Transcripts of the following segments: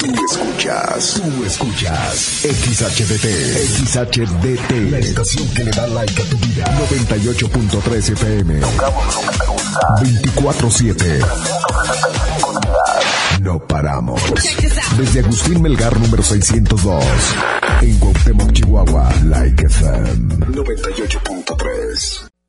Tú escuchas, tú escuchas XHDT, XHDT, la estación que le da like a tu vida. 98.3 FM. Tocamos lo que te gusta. 24-7. No paramos. Desde Agustín Melgar número 602. En Cuauhtémoc, Chihuahua. Like FM 98.3.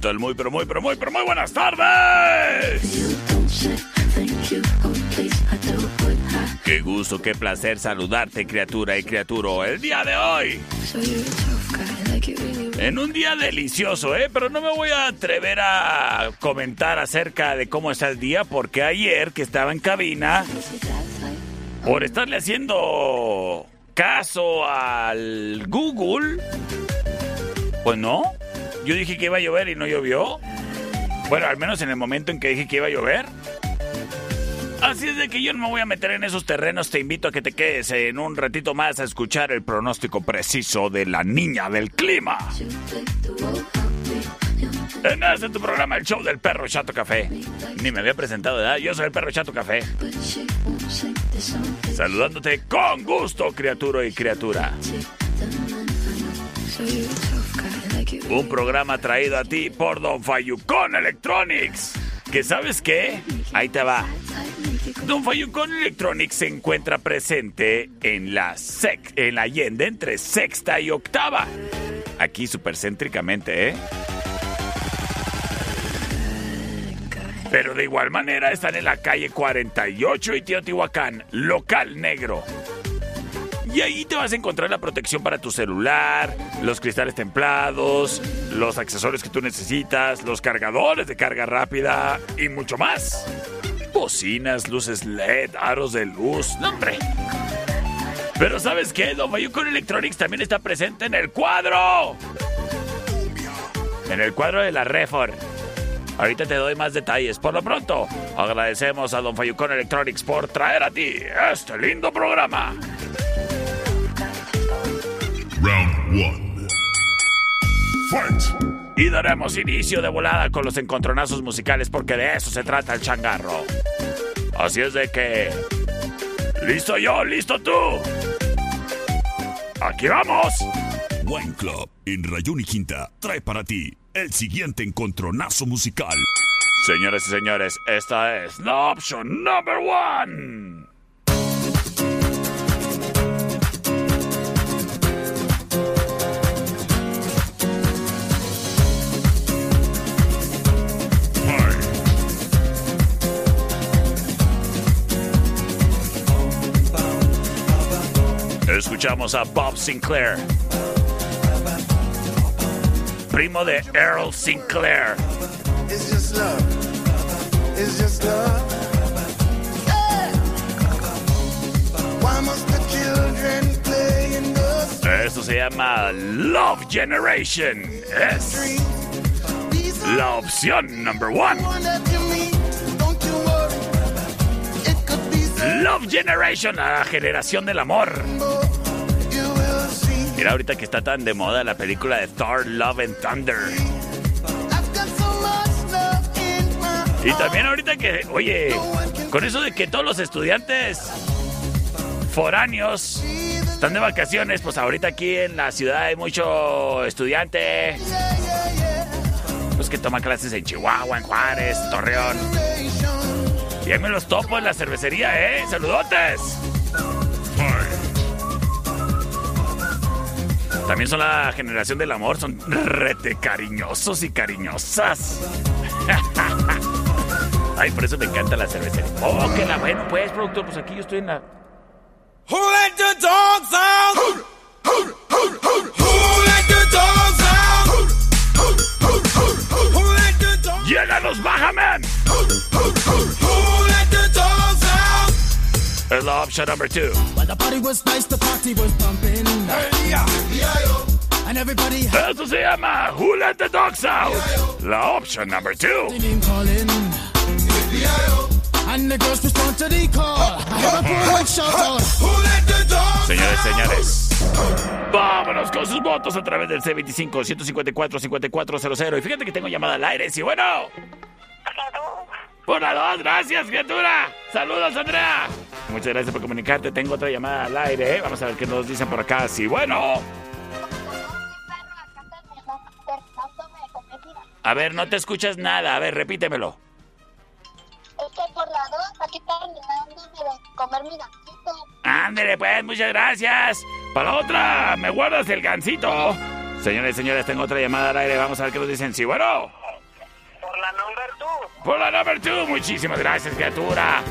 ¿Qué? Muy, pero muy, pero muy, pero muy buenas tardes. Qué gusto, qué placer saludarte, criatura y criaturo, el día de hoy. En un día delicioso, ¿eh? Pero no me voy a atrever a comentar acerca de cómo está el día, porque ayer que estaba en cabina, por estarle haciendo caso al Google, pues no. Yo dije que iba a llover y no llovió. Bueno, al menos en el momento en que dije que iba a llover. Así es de que yo no me voy a meter en esos terrenos. Te invito a que te quedes en un ratito más a escuchar el pronóstico preciso de la niña del clima. En este tu programa, el show del perro Chato Café. Ni me había presentado, ¿verdad? Yo soy el perro Chato Café. Saludándote con gusto, criatura y criatura. Un programa traído a ti por Don Fayucón Electronics. ¿Que sabes qué? Ahí te va. Don Fayucón Electronics se encuentra presente en la, sec en la Allende entre sexta y octava. Aquí supercéntricamente, ¿eh? Pero de igual manera están en la calle 48 y Teotihuacán, local negro. Y ahí te vas a encontrar la protección para tu celular, los cristales templados, los accesorios que tú necesitas, los cargadores de carga rápida y mucho más. Bocinas, luces LED, aros de luz, no, hombre. Pero ¿sabes qué? Don con Electronics también está presente en el cuadro. En el cuadro de la Refor. Ahorita te doy más detalles. Por lo pronto, agradecemos a Don Fayucón Electronics por traer a ti este lindo programa. Round 1. Fight. Y daremos inicio de volada con los encontronazos musicales porque de eso se trata el changarro. Así es de que... ¿Listo yo? ¿Listo tú? ¡Aquí vamos! Wine Club en Rayón y Quinta trae para ti el siguiente encontronazo musical. Señores y señores, esta es la option number one. Escuchamos a Bob Sinclair, primo de Earl Sinclair. It's just love. It's just love. Yeah. Why must the children play in the Esto se llama Love Generation. Es la opción number one. Love Generation, la generación del amor. Mira ahorita que está tan de moda la película de Thor, Love and Thunder. Y también ahorita que, oye, con eso de que todos los estudiantes foráneos están de vacaciones, pues ahorita aquí en la ciudad hay mucho estudiante. pues que toma clases en Chihuahua, en Juárez, Torreón. Y ahí me los topo en la cervecería, ¿eh? ¡Saludotes! También son la generación del amor, son rete cariñosos y cariñosas. Ay, por eso me encanta la cervecería. Oh, que la bueno, pues, productor, pues aquí yo estoy en la. Who let the dogs out? Who let the dogs out? Who let the dogs ¡Lléganos, Bajaman! Who let the dogs out? Es la option number two. While the party was nice, the party was pumping. And everybody Eso se llama Who Let the Dogs Out. La option number two. And the girls respond to the call. I hear a poor one shout out. Who let the dogs Señores, señores. Vámonos con sus votos a través del C25-154-5400. Y fíjate que tengo llamada al aire. Sí, bueno. Por la dos, gracias, criatura. Saludos, Andrea. Muchas gracias por comunicarte. Tengo otra llamada al aire. ¿eh? Vamos a ver qué nos dicen por acá. Sí, bueno. A ver, no te escuchas nada. A ver, repítemelo. Es que por la dos, aquí están dándome de comer mi gancito. Ándele, pues, muchas gracias. Para otra, me guardas el gancito. Señores, señores, tengo otra llamada al aire. Vamos a ver qué nos dicen. Sí, bueno. Por la number two. Por la number two. Muchísimas gracias, criatura.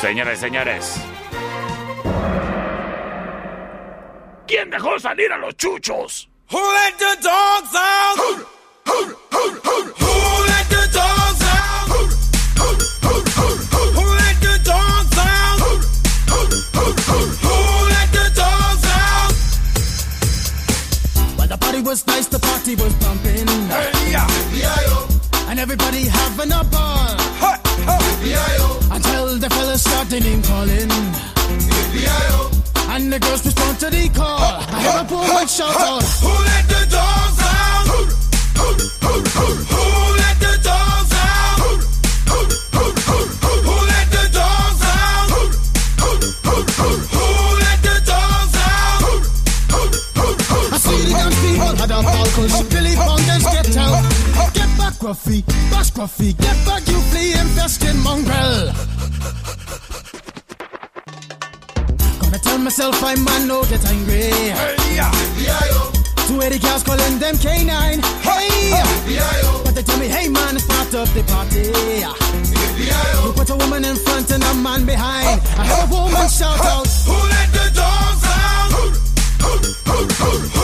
Señores, señores. ¿Quién dejó salir a los chuchos? Who let the dogs out? Who let the dogs out? Who let the dogs out? Who let the dogs out? While the party was nice, the party was pumping. And everybody having a ball. Until the fellas start the name calling. And the girls respond to the call. I hear a poor one shout out. Who let the dogs out? Who let the dogs out? Who let the dogs out? Who let the dogs out? I see the dance people had a ball cause Billy Bongers get out. Get back, for fik Derfor giv flere end mongrel. Gonna tell myself I man know that I'm Hey, yeah, yeah, yo Two Eddie cows calling them K9. Hey, yeah, yo But they tell me, hey man, start up the party. You put a woman in front and a man behind. I heard a woman shout out. Who let the dogs out? Who, who, who, who, who?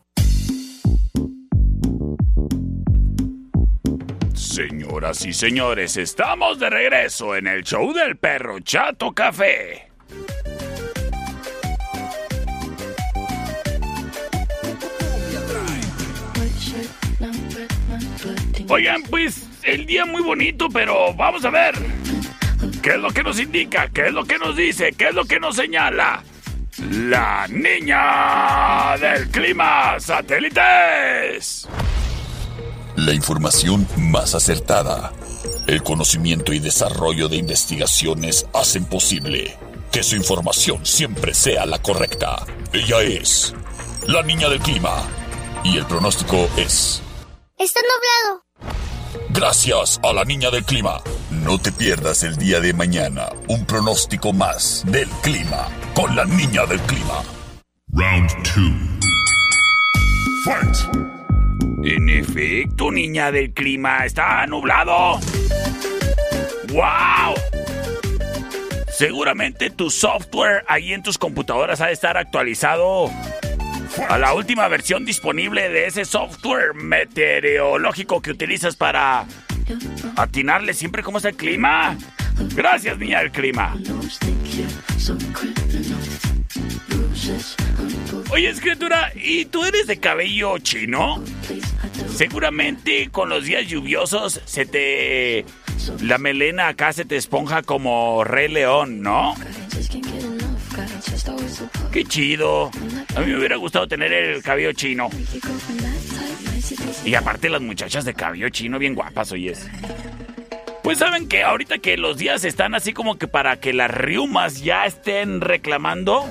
Señoras y señores, estamos de regreso en el show del perro Chato Café. Oigan, pues el día muy bonito, pero vamos a ver. ¿Qué es lo que nos indica? ¿Qué es lo que nos dice? ¿Qué es lo que nos señala? La niña del clima satélites. La información más acertada. El conocimiento y desarrollo de investigaciones hacen posible que su información siempre sea la correcta. Ella es la niña del clima. Y el pronóstico es... Está nublado. Gracias a la niña del clima. No te pierdas el día de mañana un pronóstico más del clima con la niña del clima. Round 2. Fight. En efecto, niña del clima, está nublado. ¡Wow! Seguramente tu software ahí en tus computadoras ha de estar actualizado a la última versión disponible de ese software meteorológico que utilizas para atinarle siempre cómo está el clima. Gracias, niña del clima. Oye, escritura, ¿y tú eres de cabello chino? Seguramente con los días lluviosos se te... La melena acá se te esponja como Rey León, ¿no? Qué chido. A mí me hubiera gustado tener el cabello chino. Y aparte las muchachas de cabello chino bien guapas, oyes. Pues saben que ahorita que los días están así como que para que las riumas ya estén reclamando,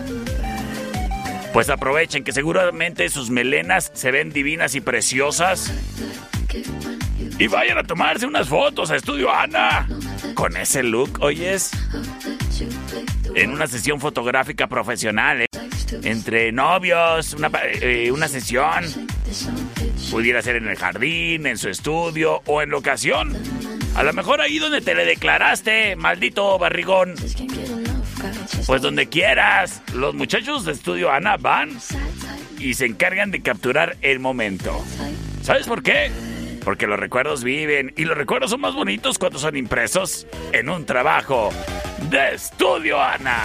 pues aprovechen que seguramente sus melenas se ven divinas y preciosas. Y vayan a tomarse unas fotos a Estudio Ana. Con ese look, oyes. En una sesión fotográfica profesional. ¿eh? Entre novios, una, eh, una sesión. Pudiera ser en el jardín, en su estudio o en locación. A lo mejor ahí donde te le declaraste, maldito barrigón. Pues donde quieras. Los muchachos de Estudio Ana van y se encargan de capturar el momento. ¿Sabes por qué? Porque los recuerdos viven y los recuerdos son más bonitos cuando son impresos en un trabajo de Estudio Ana.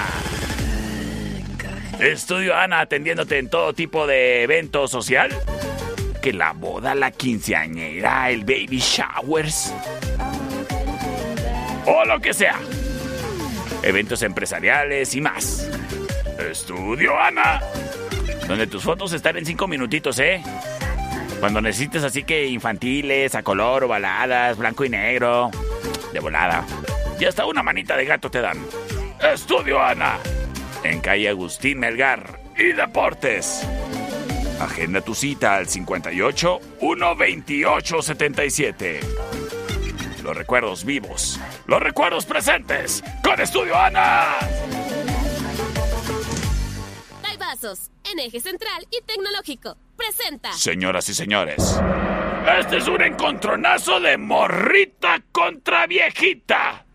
Estudio Ana atendiéndote en todo tipo de evento social. Que la boda, la quinceañera, el baby showers. O lo que sea. Eventos empresariales y más. Estudio Ana. Donde tus fotos están en cinco minutitos, ¿eh? Cuando necesites así que infantiles, a color, ovaladas, blanco y negro. De volada. Y hasta una manita de gato te dan. Estudio Ana. En calle Agustín Melgar y Deportes. Agenda tu cita al 58 128 77. Los recuerdos vivos. Los recuerdos presentes. Con Estudio Ana. Vasos, en eje central y tecnológico. Presenta. Señoras y señores, este es un encontronazo de morrita contra viejita.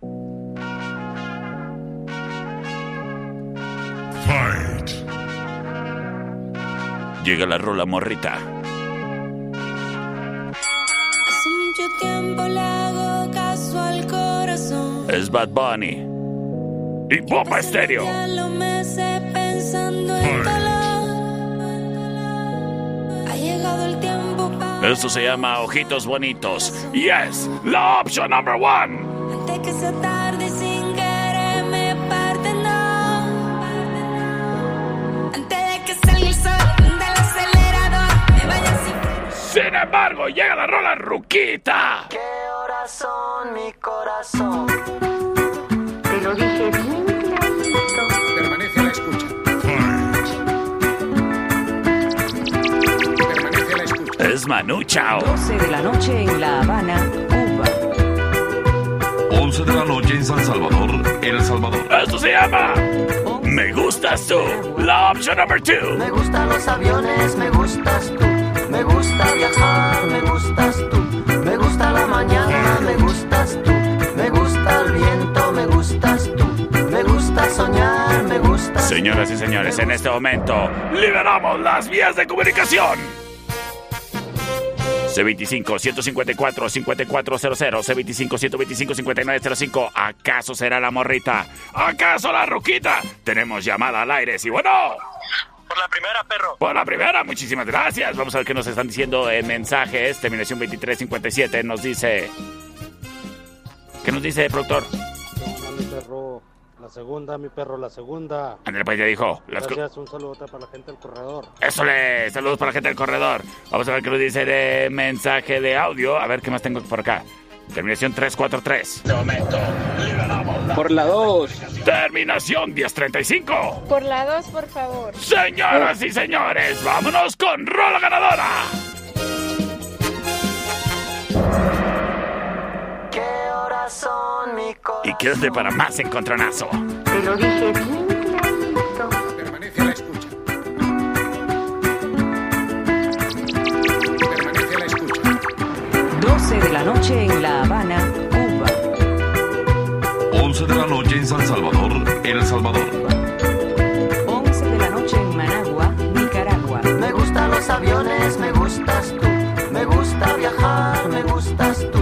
Fight. Llega la rola morrita. Hace mucho tiempo Es Bad Bunny. Y Popa Estéreo. Esto se llama Ojitos Bonitos. Y es la opción number one. antes que sea tarde sin querer me parte no. Antes de que salga el sol del acelerador me vaya sin Sin embargo, llega la rola Ruquita. ¿Qué horas son mi corazón? Te lo dije bien clarito. Permanece a la escucha. Permanece a la escucha. Es Manu Chao. 12 de la noche en La Habana, Cuba. 11 de la noche en San Salvador, El Salvador. Esto se llama Me gustas tú. La opción number two. Me gustan los aviones, me gustas tú. Me gusta viajar, me gustas tú. Me gusta la mañana, me gustas gusta soñar, me gustas Señoras y señores, en este momento liberamos las vías de comunicación. C25-154-5400, C25-125-5905. ¿Acaso será la morrita? ¿Acaso la ruquita? Tenemos llamada al aire, sí, bueno. Por la primera, perro. Por la primera, muchísimas gracias. Vamos a ver qué nos están diciendo en mensajes. Terminación 2357 nos dice... ¿Qué nos dice, productor? mi perro, la segunda, mi perro, la segunda. André pues ya dijo. Las Gracias, un saludo para la gente del corredor. Eso le. Saludos para la gente del corredor. Vamos a ver qué nos dice de mensaje de audio. A ver qué más tengo por acá. Terminación 343. De momento. Por la 2. Terminación 1035. Por la 2, por favor. Señoras y señores, vámonos con Rola Ganadora. ¿Qué horas son mi corazón? Y quédate para más encontronazo. Te lo dije bien clarito. Permanece a la escucha. Permanece a la escucha. 12 de la noche en La Habana, Cuba. 11 de la noche en San Salvador, El Salvador. 11 de la noche en Managua, Nicaragua. Me gustan los aviones, me gustas tú. Me gusta viajar, me gustas tú.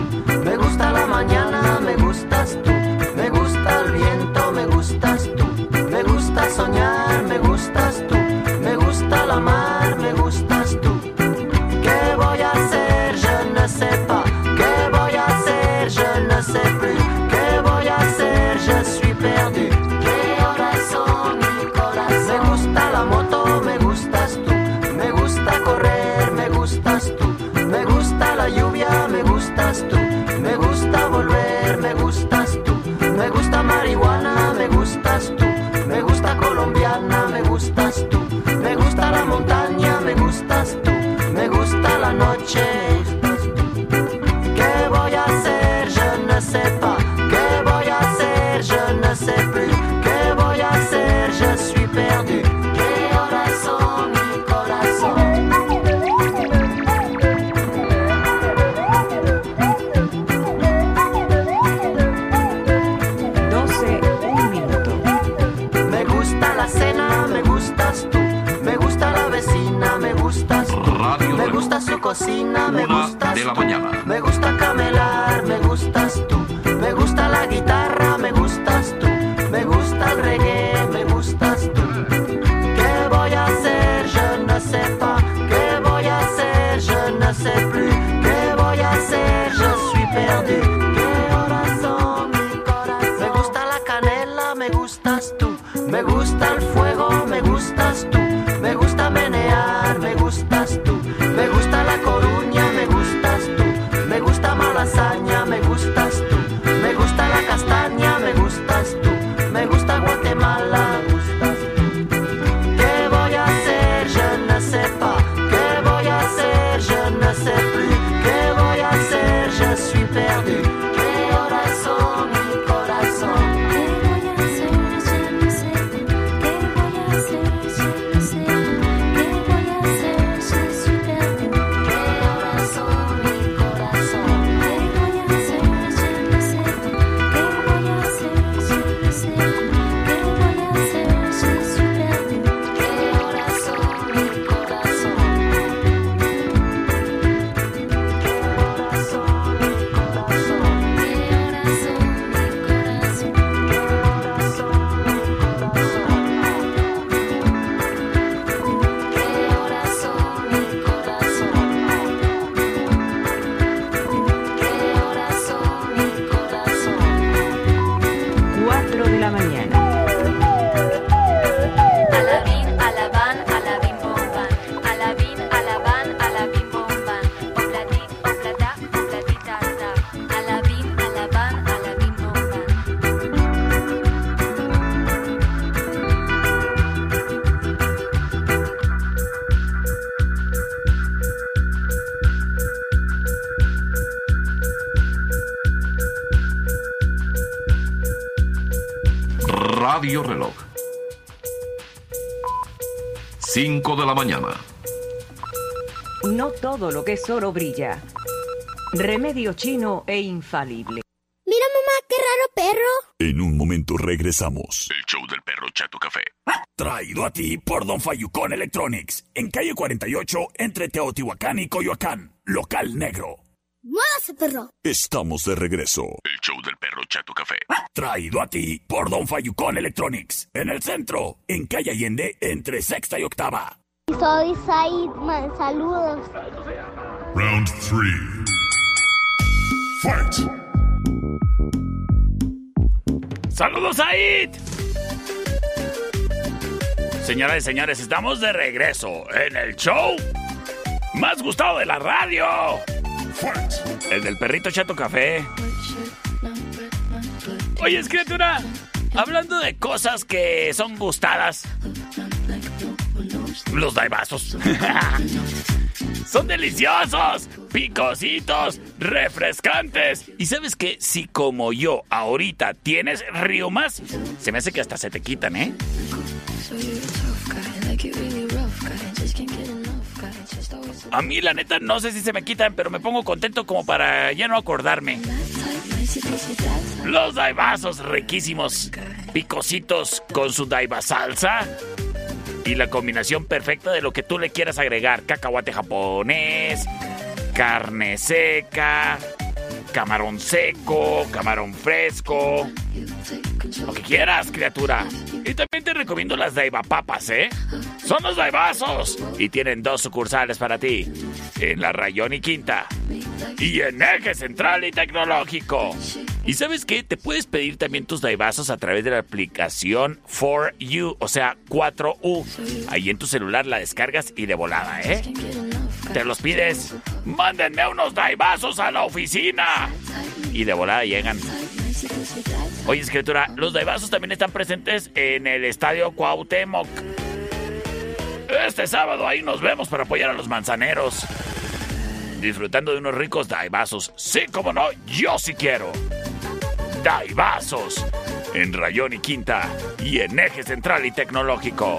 Radio Reloj. 5 de la mañana. No todo lo que es oro brilla. Remedio chino e infalible. Mira, mamá, qué raro perro. En un momento regresamos. El show del perro Chato Café. Traído a ti por Don Fayucón Electronics, en calle 48, entre Teotihuacán y Coyoacán, local negro. ¡Muévase, perro! Estamos de regreso. El show del perro Chato Café. Traído a ti por Don Fayucón Electronics, en el centro, en calle Allende, entre sexta y octava. Soy Said, man, saludos. Round 3. Fight. ¡Saludos, Aid! Señoras y señores, estamos de regreso en el show más gustado de la radio. El del perrito Chato Café. Oye, criatura, hablando de cosas que son gustadas. Los daibazos. Son deliciosos, picositos, refrescantes. Y sabes que si como yo ahorita tienes riumas, se me hace que hasta se te quitan, ¿eh? A mí la neta no sé si se me quitan, pero me pongo contento como para ya no acordarme. Los daibazos riquísimos, picositos con su daiba salsa y la combinación perfecta de lo que tú le quieras agregar. Cacahuate japonés, carne seca, camarón seco, camarón fresco. Lo que quieras, criatura. Y también te recomiendo las Daiba Papas, ¿eh? Son los Daibazos. Y tienen dos sucursales para ti. En la Rayón y Quinta. Y en Eje Central y Tecnológico. ¿Y sabes qué? Te puedes pedir también tus Daibazos a través de la aplicación 4U, o sea, 4U. Ahí en tu celular la descargas y de volada, ¿eh? Te los pides. Mándenme unos Daibazos a la oficina. Y de volada llegan. Oye, escritura, los Daibazos también están presentes en el Estadio Cuauhtémoc. Este sábado ahí nos vemos para apoyar a los manzaneros. Disfrutando de unos ricos Daibazos. Sí, como no, yo sí quiero. Daibazos. En Rayón y Quinta. Y en Eje Central y Tecnológico.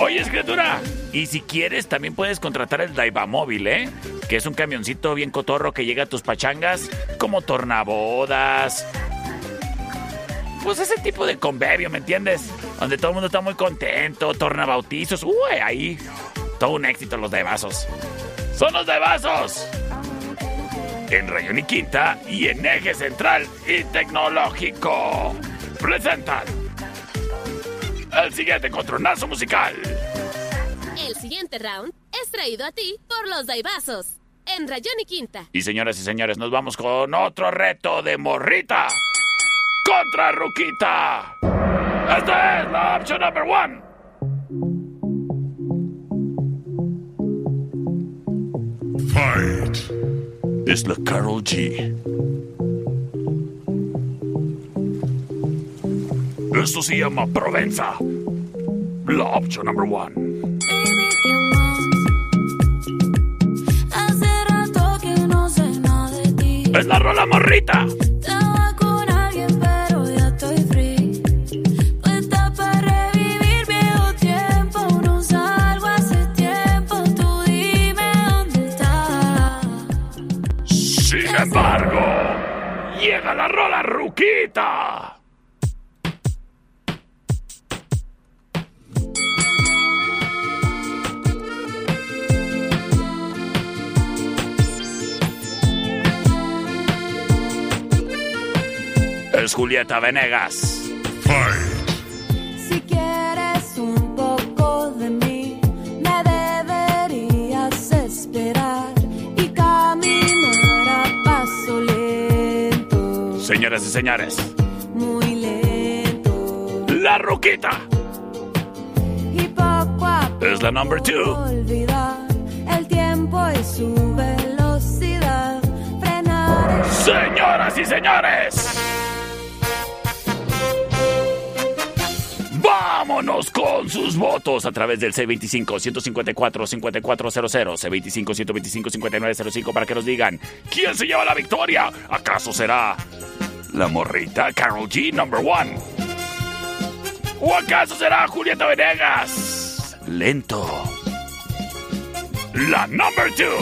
Oye, escritura. Y si quieres, también puedes contratar el Daiba Móvil, ¿eh? Que es un camioncito bien cotorro que llega a tus pachangas, como tornabodas. Pues ese tipo de convivio, ¿me entiendes? Donde todo el mundo está muy contento, tornabautizos. Uy, ahí. Todo un éxito los Daibazos. ¡Son los Daibazos! En Rayón y Quinta y en Eje Central y Tecnológico. Presentan el siguiente encontronazo musical. El siguiente round es traído a ti por los Daibazos. En Rayón y Quinta. Y señoras y señores, nos vamos con otro reto de morrita contra Ruquita. Esta es la opción number one. Fight. Es la Carol G. Esto se llama Provenza. La opción number one. Hace rato que no sé nada de ti. Es la rola morrita. Estaba con alguien, pero ya estoy free. Puesta para revivir viejo tiempo. No salgo hace tiempo. Tú dime dónde estás. Sin embargo, llega la rola Ruquita. Es Julieta Venegas. Si quieres un poco de mí, me deberías esperar y caminar a paso lento, Señoras y señores, muy lento. la Ruquita Y poco a poco es la number two. olvidar el tiempo y su velocidad. Frenar el Señoras y señores, vámonos con sus votos a través del C25-154-5400, C25-125-5905 para que nos digan quién se lleva la victoria. ¿Acaso será la morrita Carol G, number one? ¿O acaso será Julieta Venegas? Lento. La number two.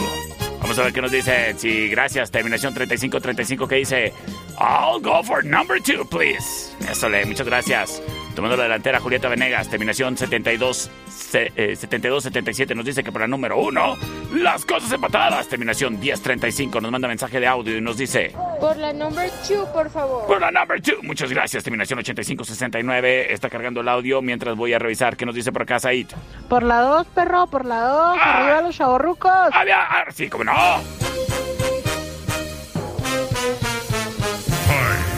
Vamos a ver qué nos dice. Sí, gracias. Terminación 3535 que dice. I'll go for number two, please. Eso le, muchas gracias. Tomando la delantera, Julieta Venegas. Terminación 72. se- eh, 7277 nos dice que para número uno, las cosas empatadas. Terminación 1035 nos manda mensaje de audio y nos dice. Por la number two, por favor. Por la number two. Muchas gracias. Terminación 8569 está cargando el audio mientras voy a revisar qué nos dice por acá, Said. Por la dos, perro, por la dos. Arriba los chavorrucos. Había, ah, sí, cómo no.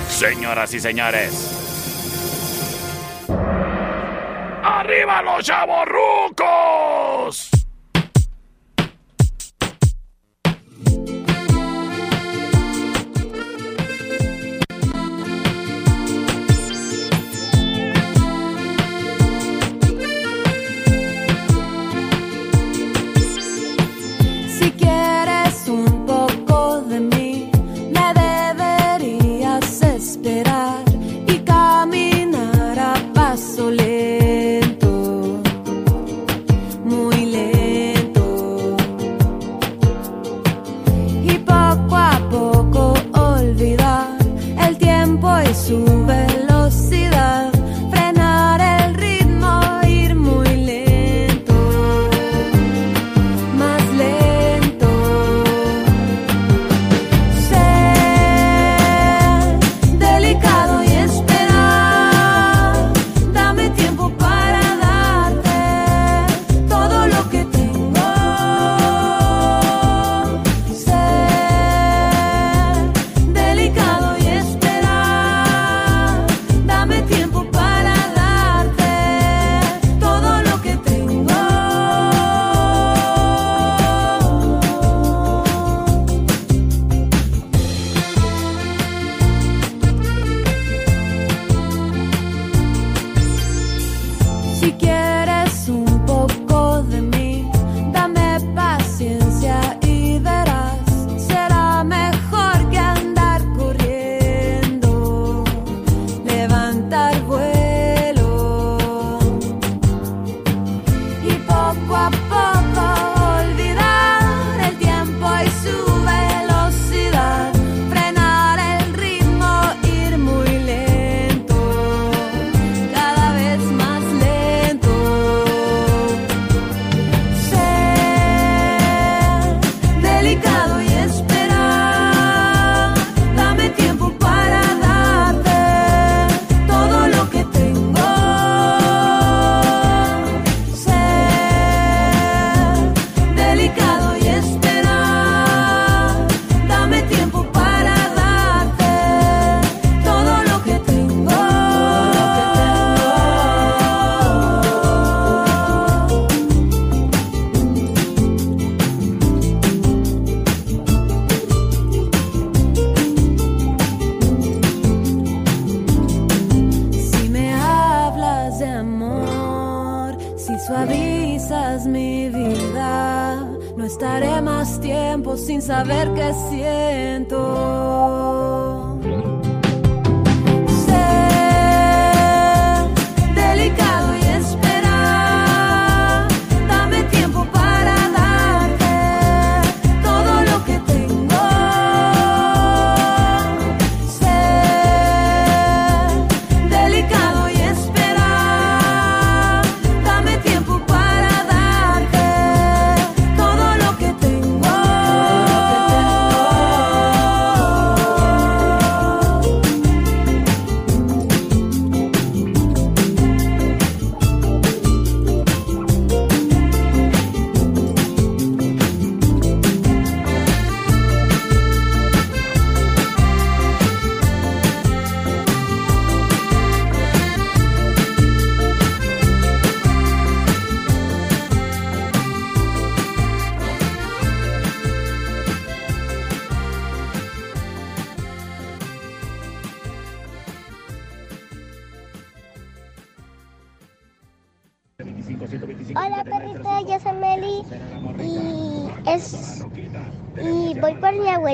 Señoras y señores. ¡Arriba los chavorrucos! Paso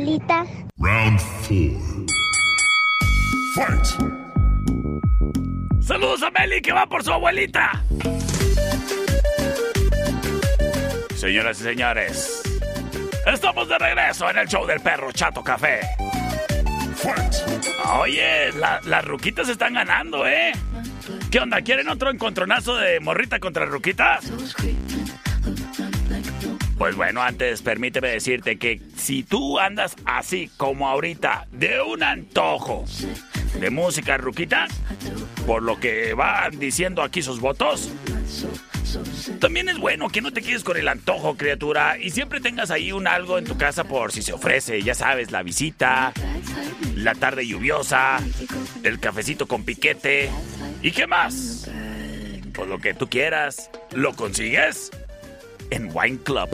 abuelita. Round 4. Fight. Saludos a Meli que va por su abuelita. Señoras y señores, estamos de regreso en el show del perro Chato Café. Oye, la- las ruquitas están ganando, ¿eh? ¿Qué onda? ¿Quieren otro encontronazo de morrita contra ruquita? Pues bueno, antes permíteme decirte que si tú andas así como ahorita, de un antojo de música ruquita, por lo que van diciendo aquí sus votos, también es bueno que no te quedes con el antojo, criatura, y siempre tengas ahí un algo en tu casa por si se ofrece, ya sabes, la visita, la tarde lluviosa, el cafecito con piquete, ¿y qué más? Pues lo que tú quieras, ¿lo consigues? En Wine Club.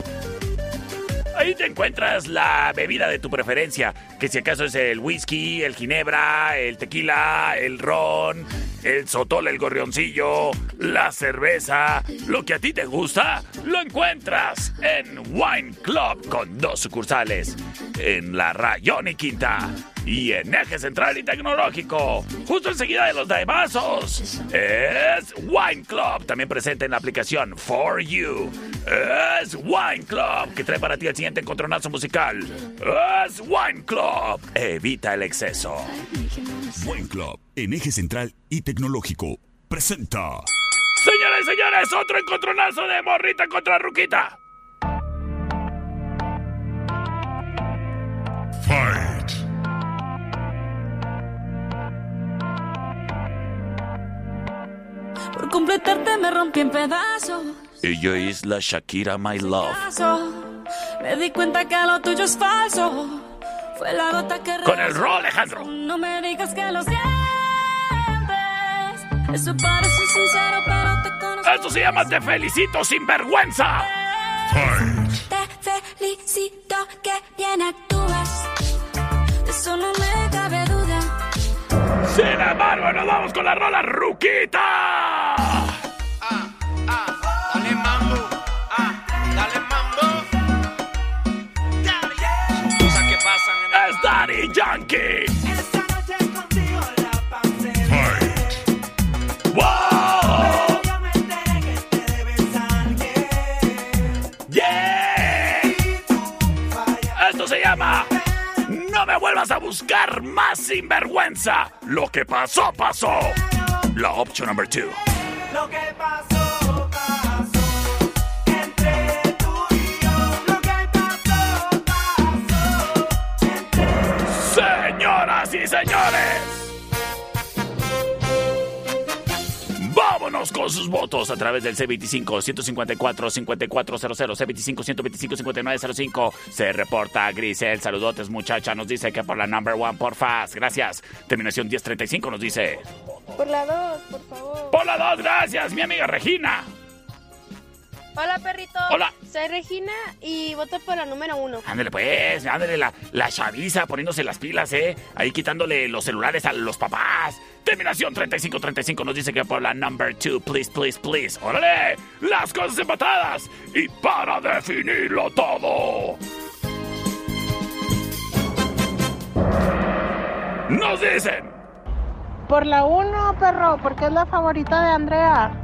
Ahí te encuentras la bebida de tu preferencia, que si acaso es el whisky, el ginebra, el tequila, el ron, el sotol, el gorrioncillo, la cerveza, lo que a ti te gusta, lo encuentras en Wine Club con dos sucursales, en la Rayón y Quinta y en Eje Central y Tecnológico, justo enseguida de los Daibazos. Es Wine Club, también presente en la aplicación For You. Es Wine Club, que trae para ti el siguiente encontronazo musical. Es Wine Club, evita el exceso. Buen Club, en eje central y tecnológico, presenta. Señores y señores, otro encontronazo de morrita contra ruquita. Fight. Por completarte me rompí en pedazos. Ella es la Shakira My Love. Me di cuenta que lo tuyo es falso. Fue la gota que Con el rebasó. ro, Alejandro. No me digas que lo sientes. Eso parece sincero, pero te conozco. Esto se llama Te felicito sin vergüenza. Te felicito que bien actúas. De Eso no me cabe duda. Sin embargo, nos vamos con la rola ruquita. Dale mambo, ah, dale mambo. Cosas que pasan en Es Daddy Yankee. Vuelvas a buscar más sinvergüenza. Lo que pasó, pasó. La opción number two. Lo que pasó, pasó entre tú y yo. Lo que pasó, pasó. Señoras y señores. Con sus votos a través del C25-154-5400, C25-125-5905. Se reporta Grisel. Saludotes, muchacha. Nos dice que por la number one, por fast. Gracias. Terminación 1035 nos dice. Por la 2, por favor. Por la dos, gracias, mi amiga Regina. Hola, perrito. Hola. Soy Regina y voto por la número 1. Ándale pues, ándale la, la chaviza poniéndose las pilas, ¿eh? Ahí quitándole los celulares a los papás. Terminación 3535 nos dice que por la number 2, please, please, please. ¡Órale! Las cosas empatadas. Y para definirlo todo. Nos dicen. Por la 1, perro, porque es la favorita de Andrea.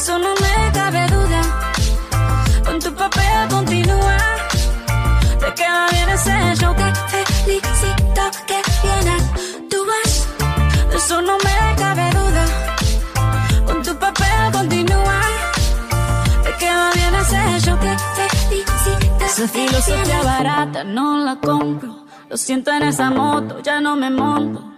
Eso no me cabe duda. Con tu papel continúa. Te queda bien ese show. Te felicito que bien actúas. De eso no me cabe duda. Con tu papel continúa. Te queda bien ese show. Te felicito. Esa filosofía barata no la compro. Lo siento en esa moto, ya no me monto.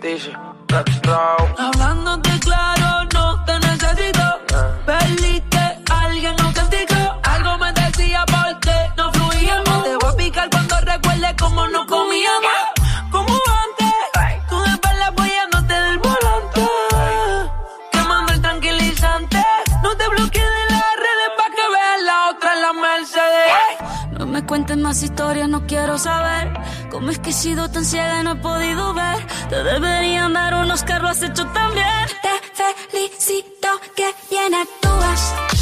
Actúas. Dice, Cuentes más historias, no quiero saber cómo es que he sido tan ciega y no he podido ver. Te deberían dar unos Oscar, lo has hecho tan. Te felicito que bien actúas.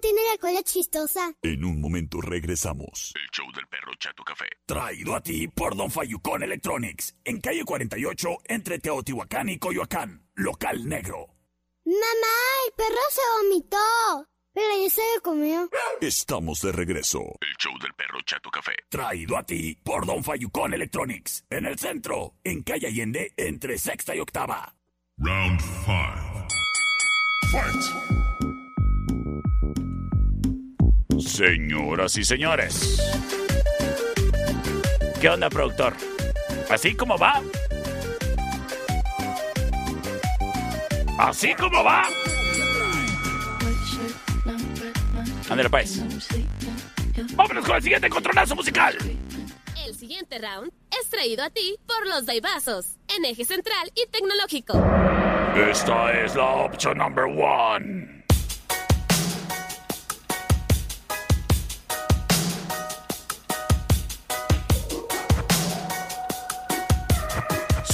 Tiene la cola chistosa. En un momento regresamos. El show del perro Chato Café. Traído a ti por Don Fayucón Electronics, en calle 48, entre Teotihuacán y Coyoacán, local negro. Mamá, el perro se vomitó. Pero ya se lo comió. Estamos de regreso. El show del perro Chato Café. Traído a ti por Don Fayucón Electronics, en el centro, en calle Allende, entre sexta y octava. Round 5. Fight. Señoras y señores. ¿Qué onda, productor? ¿Así como va? ¿Así como va? Ándale, pues. Vámonos con el siguiente controlazo musical. El siguiente round es traído a ti por los Daibazos, en eje central y tecnológico. Esta es la opción number one.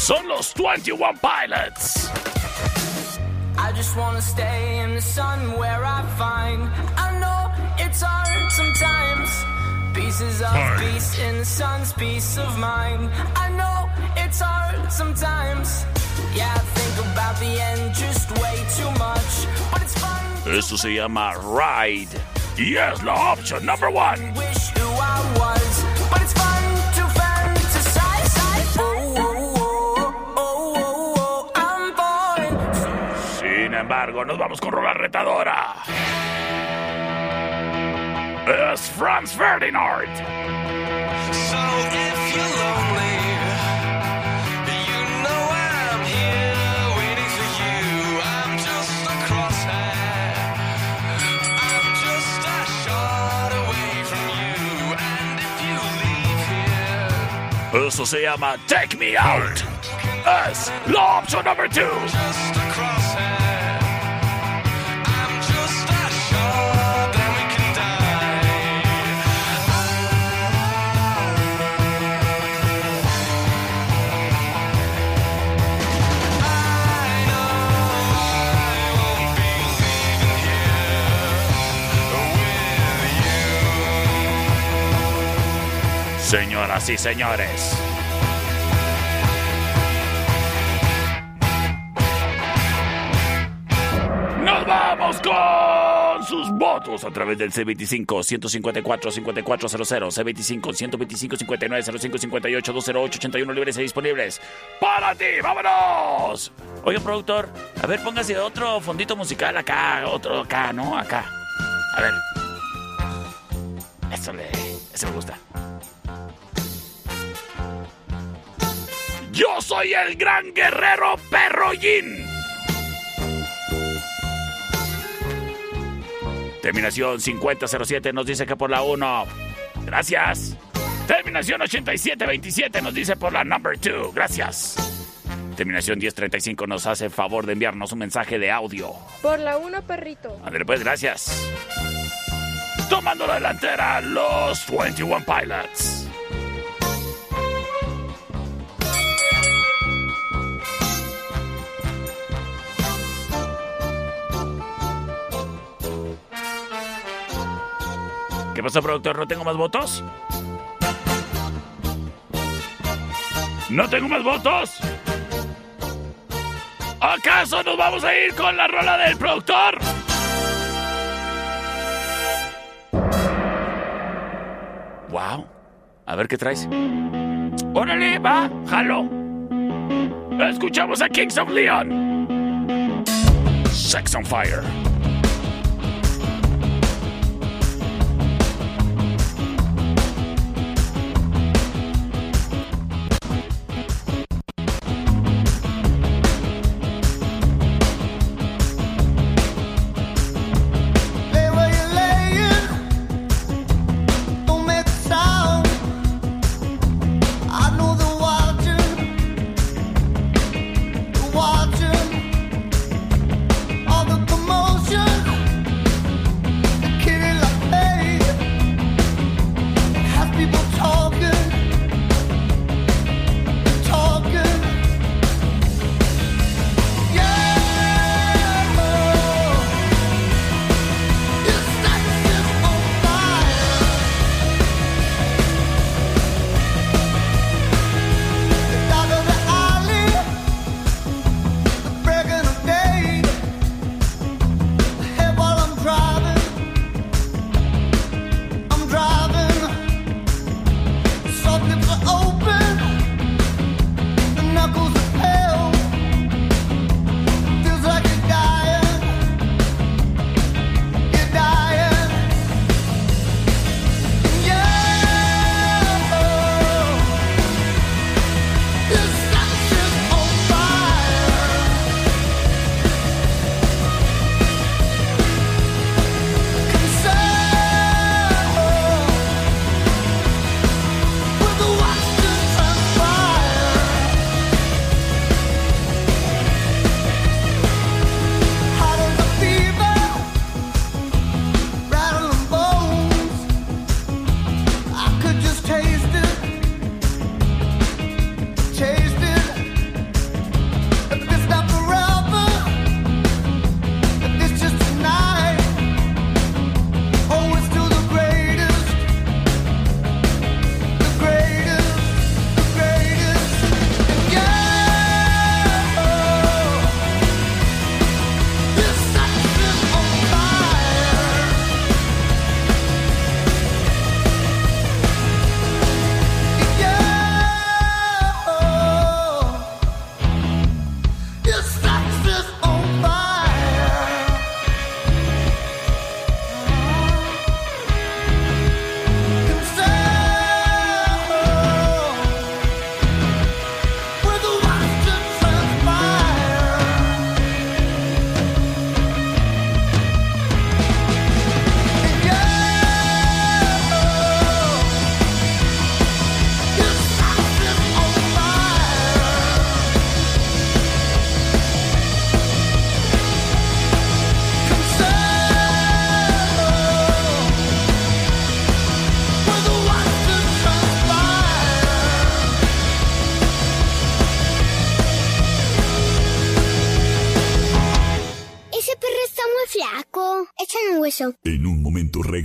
Son los 21 Pilots. I just wanna stay in the sun where I find. I know it's hard sometimes. Pieces of peace in the sun's peace of mind. I know it's hard sometimes. Yeah, I think about the end just way too much. But it's fun. Esto se llama Ride. Y es la opción number one. embargo, nos vamos con rola retadora. Es Franz Ferdinand. Eso se llama Take Me Out. Es la opción número 2. Señoras y señores. Nos vamos con sus votos a través del C25-154-5400, C25-125-59-05-58-208-81 libres y disponibles. ¡Para ti! ¡Vámonos! Oye, productor, a ver, póngase otro fondito musical acá, otro acá, ¿no? Acá. A ver. Eso le... Ese me gusta. Yo soy el gran guerrero Perrollín. Terminación 5007 nos dice que por la 1. Gracias. Terminación 8727 nos dice por la number 2. Gracias. Terminación 1035 nos hace favor de enviarnos un mensaje de audio. Por la 1, perrito. André, pues gracias. Tomando la delantera, los 21 Pilots. ¿Qué pasa, productor? ¿No tengo más votos? ¿No tengo más votos? ¿Acaso nos vamos a ir con la rola del productor? Wow. A ver qué traes. Órale, va, jalo. Escuchamos a Kings of Leon. Sex on Fire.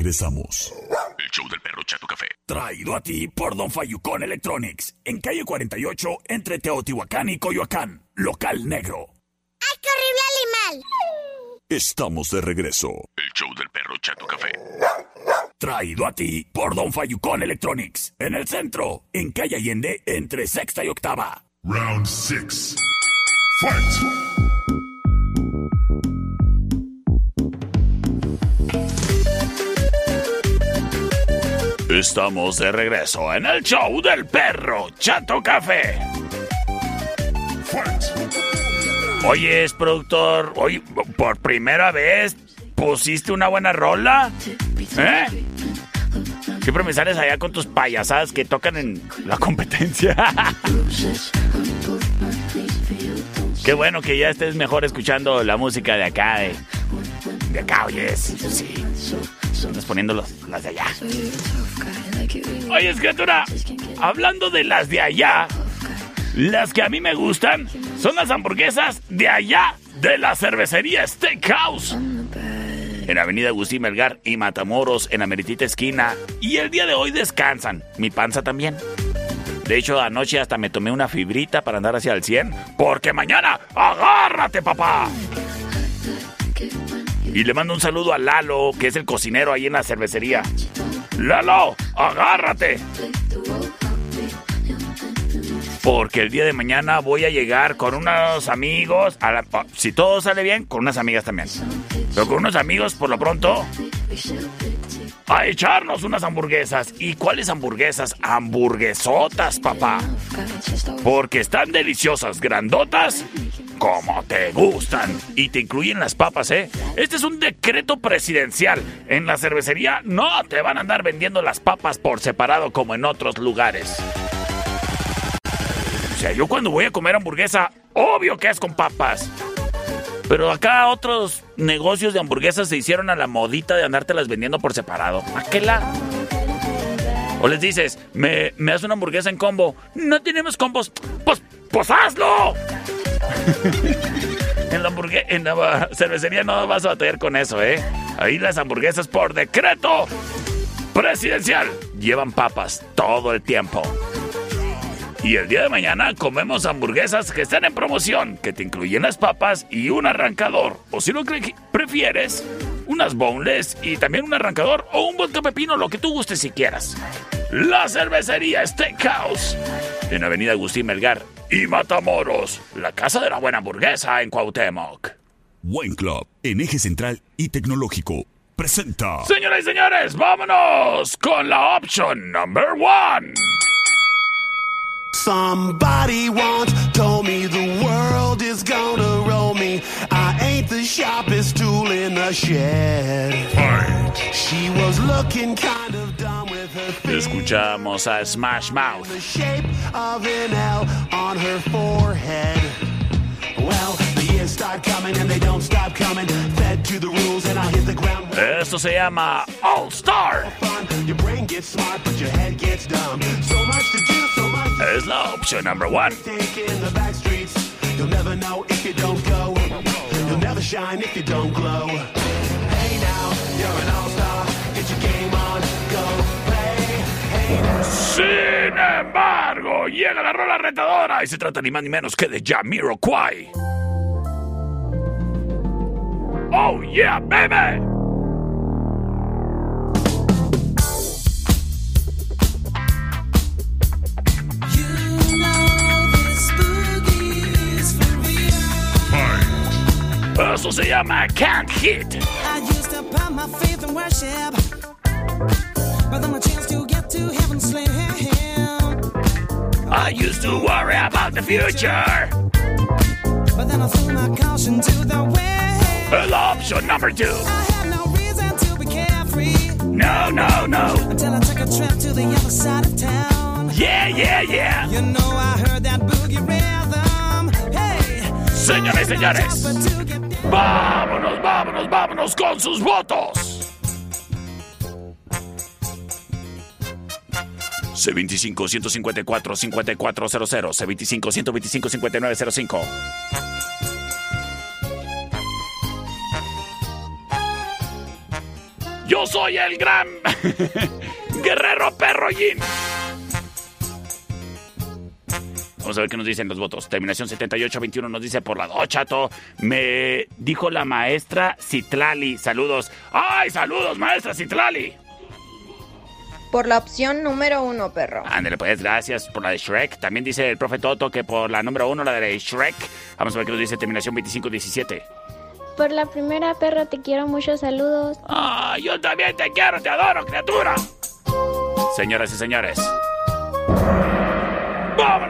Regresamos. El show del perro Chato Café. Traído a ti por Don Fayucón Electronics. En calle 48, entre Teotihuacán y Coyoacán. Local negro. ¡Ay, qué horrible animal! Estamos de regreso. El show del perro Chato Café. Traído a ti por Don Fayucón Electronics. En el centro, en calle Allende, entre sexta y octava. Round six. Fight! Estamos de regreso en el show del perro Chato Café. Oye, es productor, hoy por primera vez pusiste una buena rola. ¿Eh? Siempre me sales allá con tus payasadas que tocan en la competencia. Qué bueno que ya estés mejor escuchando la música de acá, de, de acá, oyes. Sí. Estás poniendo los- las de allá. Oye, criatura, hablando de las de allá, las que a mí me gustan son las hamburguesas de allá de la cervecería Steakhouse. En Avenida Agustín Melgar y Matamoros, en la meritita esquina. Y el día de hoy descansan. Mi panza también. De hecho, anoche hasta me tomé una fibrita para andar hacia el 100. Porque mañana, agárrate, papá. Y le mando un saludo a Lalo, que es el cocinero ahí en la cervecería. Lalo, agárrate. Porque el día de mañana voy a llegar con unos amigos, la- si todo sale bien, con unas amigas también. Pero con unos amigos, por lo pronto, a echarnos unas hamburguesas. ¿Y cuáles hamburguesas? Hamburguesotas, papá. Porque están deliciosas, grandotas, como te gustan. Y te incluyen las papas, ¿eh? Este es un decreto presidencial. En la cervecería no te van a andar vendiendo las papas por separado como en otros lugares. O sea, yo cuando voy a comer hamburguesa, obvio que es con papas. Pero acá otros negocios de hamburguesas se hicieron a la modita de andártelas vendiendo por separado. ¿A qué la? O les dices, me, me das una hamburguesa en combo. No tenemos combos. Pues, pues hazlo. en la en la cervecería no vas a batallar con eso, ¿eh? Ahí las hamburguesas por decreto presidencial llevan papas todo el tiempo. Y el día de mañana comemos hamburguesas que están en promoción, que te incluyen las papas y un arrancador. O si lo prefieres, unas boneless y también un arrancador o un vodka pepino, lo que tú gustes si quieras. La cervecería Steakhouse en Avenida Agustín Melgar y Matamoros, la casa de la buena hamburguesa en Cuauhtémoc. Wine Club, en eje central y tecnológico, presenta. Señoras y señores, vámonos con la option number one. Somebody once told me the world is gonna roll me. The sharpest tool in the shed. She was looking kind of dumb with her Escuchamos a Smash Mouth. the shape of an L on her forehead. Well, the years start coming and they don't stop coming. Fed to the rules and I hit the ground. Esto se llama All Star. Your brain gets smart, but your head gets dumb. So much to do, so much Es la opción number one. take in the back streets. You'll never know if you don't go. You'll never shine if you don't glow. Hey now, you're an all-star. Get your game on, go play. Hey Sin embargo, llega la rola retadora y se trata ni más ni menos que de Jamiroquai. Oh yeah, baby. Eso se llama Can't Hit. I used to put my faith in worship, but then my chance to get to heaven slim. I used to worry about the future. But then I threw my caution to the wind. El option number two. I had no reason to be carefree No, no, no. until I took a trip to the other side of town. Yeah, yeah, yeah. You know I heard that boogie rhythm. Hey, Señores señores, vámonos, vámonos, vámonos con sus votos. C25 154 5400 C25 125 5905 Yo soy el gran guerrero perrollín. Vamos a ver qué nos dicen los votos. Terminación 7821 nos dice por la dos, chato. Me dijo la maestra Citlali. Saludos. ¡Ay, saludos, maestra Citlali! Por la opción número uno, perro. Ándale, pues, gracias por la de Shrek. También dice el profe Toto que por la número uno, la de Shrek. Vamos a ver qué nos dice terminación 2517. Por la primera, perro, te quiero mucho. Saludos. ¡Ah, yo también te quiero, te adoro, criatura! Señoras y señores,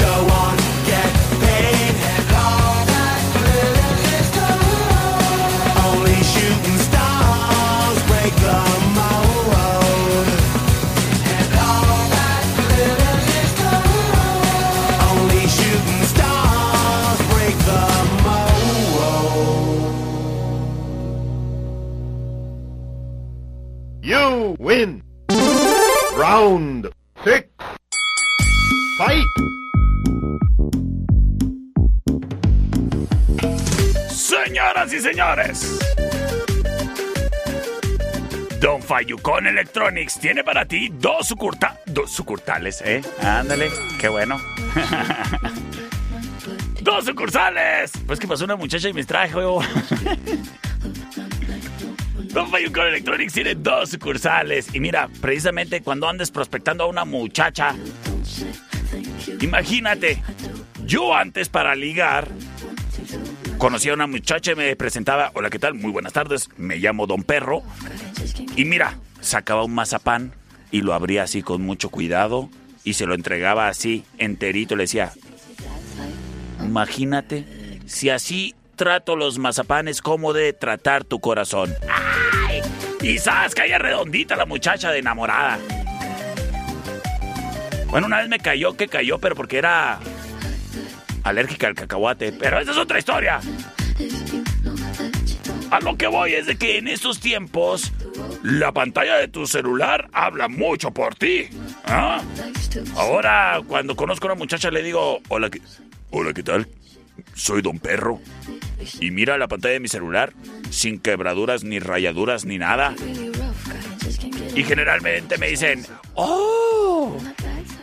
show on, señores. Don Fayucón Electronics tiene para ti dos, sucurta dos sucursales, ¿eh? Ándale, qué bueno. ¡Dos sucursales! Pues que pasó una muchacha y me trajo. Don Fayucón Electronics tiene dos sucursales. Y mira, precisamente cuando andes prospectando a una muchacha, imagínate, yo antes para ligar conocí a una muchacha y me presentaba, hola, ¿qué tal? Muy buenas tardes, me llamo Don Perro. Y mira, sacaba un mazapán y lo abría así con mucho cuidado y se lo entregaba así, enterito, le decía, imagínate, si así trato los mazapanes, ¿cómo de tratar tu corazón? ¡Ay! Y sabes, caía redondita la muchacha de enamorada. Bueno, una vez me cayó, que cayó, pero porque era alérgica al cacahuate. Pero esa es otra historia. A lo que voy es de que en estos tiempos la pantalla de tu celular habla mucho por ti. ¿ah? Ahora, cuando conozco a una muchacha, le digo, hola, ¿qué, hola, ¿qué tal? Soy Don Perro. Y mira la pantalla de mi celular, sin quebraduras, ni rayaduras, ni nada. Y generalmente me dicen, ¡Oh!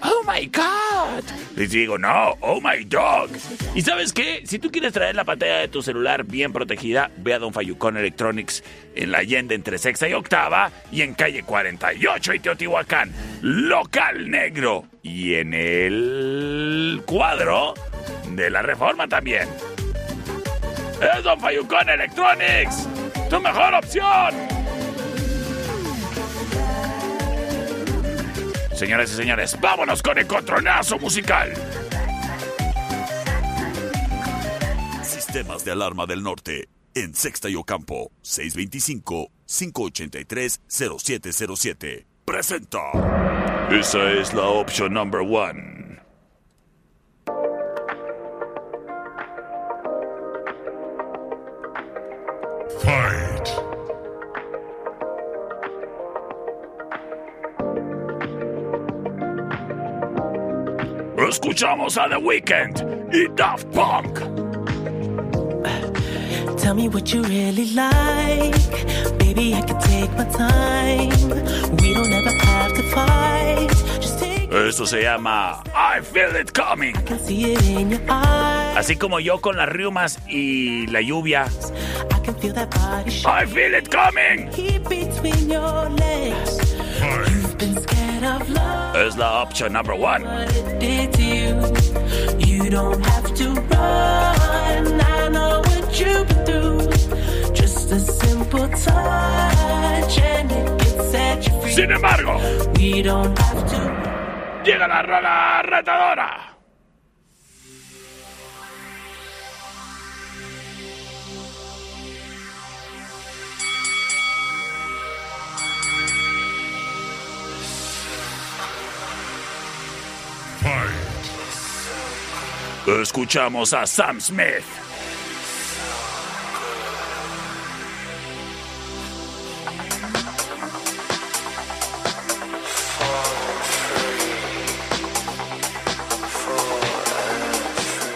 ¡Oh my God! Les digo, no, ¡Oh my dog! ¿Y sabes qué? Si tú quieres traer la pantalla de tu celular bien protegida, ve a Don Fayucón Electronics en la Allende entre sexta y octava y en calle 48 y Teotihuacán, local negro. Y en el cuadro de la reforma también. Es Don Fayucón Electronics, tu mejor opción. Señoras y señores, vámonos con el controlazo musical. Sistemas de alarma del norte. En Sexta y Ocampo. 625-583-0707. Presenta. Esa es la opción number one. Escuchamos a The Weeknd y Daft Punk. Tell me what you really like. Baby, I can take my time. We don't ever have to fight. Just take Esto se llama I Feel It Coming. can see it in your eyes. Así como yo con las riumas y la lluvia. I can feel that body. I feel it coming. Keep between your legs. You've been scared of love. Es la opción number one. What it did to you. You don't have to run. I know what you've been through. Just a simple touch and it can set you free. Sin embargo, We don't have to. llega la rola retadora. Escuchamos a Sam Smith.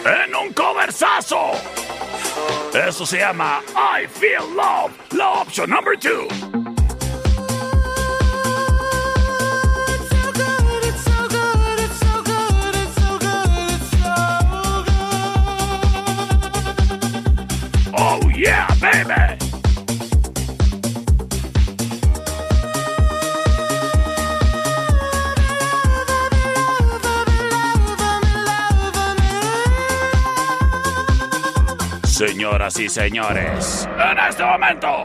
En un coversazo. Eso se llama I Feel Love, la opción number 2. Señoras y señores, en este momento,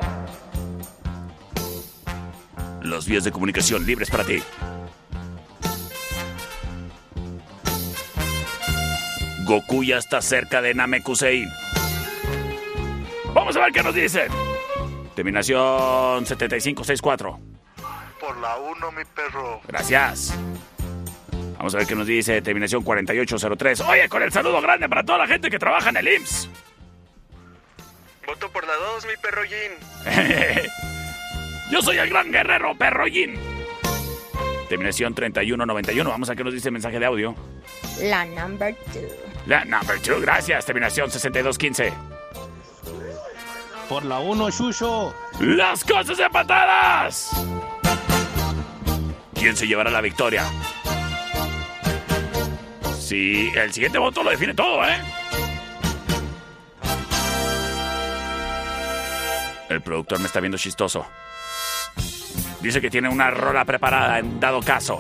los vías de comunicación libres para ti. Goku ya está cerca de Namekusein. Vamos a ver qué nos dicen. Terminación 7564. Por la 1, mi perro. Gracias. Vamos a ver qué nos dice terminación 4803. Oye, con el saludo grande para toda la gente que trabaja en el IMSS. Voto por la 2, mi perro Jin. Yo soy el gran guerrero Perrollín. Terminación 3191. Vamos a ver qué nos dice el mensaje de audio. La number two. La number 2, gracias. Terminación 6215. Por la 1, Shusho. Las cosas empatadas. ¿Quién se llevará la victoria? Sí, el siguiente voto lo define todo, ¿eh? El productor me está viendo chistoso. Dice que tiene una rola preparada en dado caso.